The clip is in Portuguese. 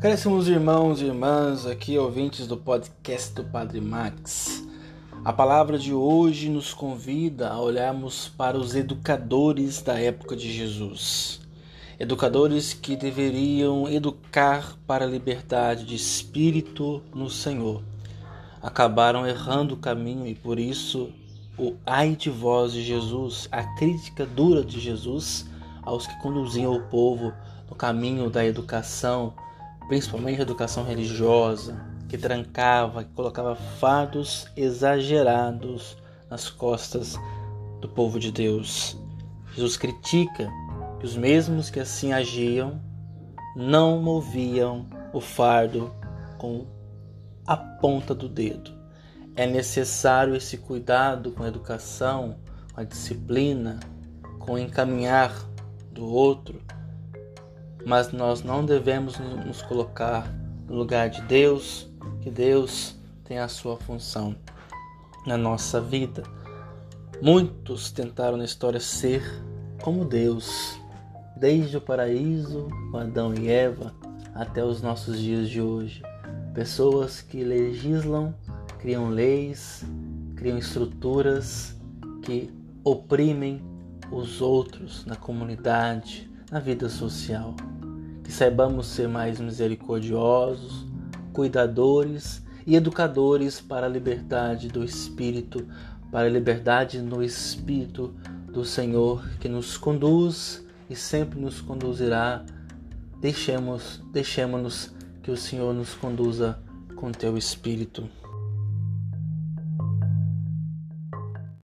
Caríssimos irmãos e irmãs, aqui ouvintes do podcast do Padre Max. A palavra de hoje nos convida a olharmos para os educadores da época de Jesus. Educadores que deveriam educar para a liberdade de espírito no Senhor. Acabaram errando o caminho e por isso o ai de vós de Jesus, a crítica dura de Jesus aos que conduziam o povo no caminho da educação principalmente a educação religiosa, que trancava, que colocava fardos exagerados nas costas do povo de Deus. Jesus critica que os mesmos que assim agiam não moviam o fardo com a ponta do dedo. É necessário esse cuidado com a educação, com a disciplina, com o encaminhar do outro mas nós não devemos nos colocar no lugar de Deus, que Deus tem a sua função na nossa vida. Muitos tentaram na história ser como Deus, desde o paraíso com Adão e Eva até os nossos dias de hoje. Pessoas que legislam, criam leis, criam estruturas que oprimem os outros na comunidade, na vida social. Que saibamos ser mais misericordiosos, cuidadores e educadores para a liberdade do Espírito, para a liberdade no Espírito do Senhor que nos conduz e sempre nos conduzirá. Deixemos, deixemos-nos que o Senhor nos conduza com teu Espírito.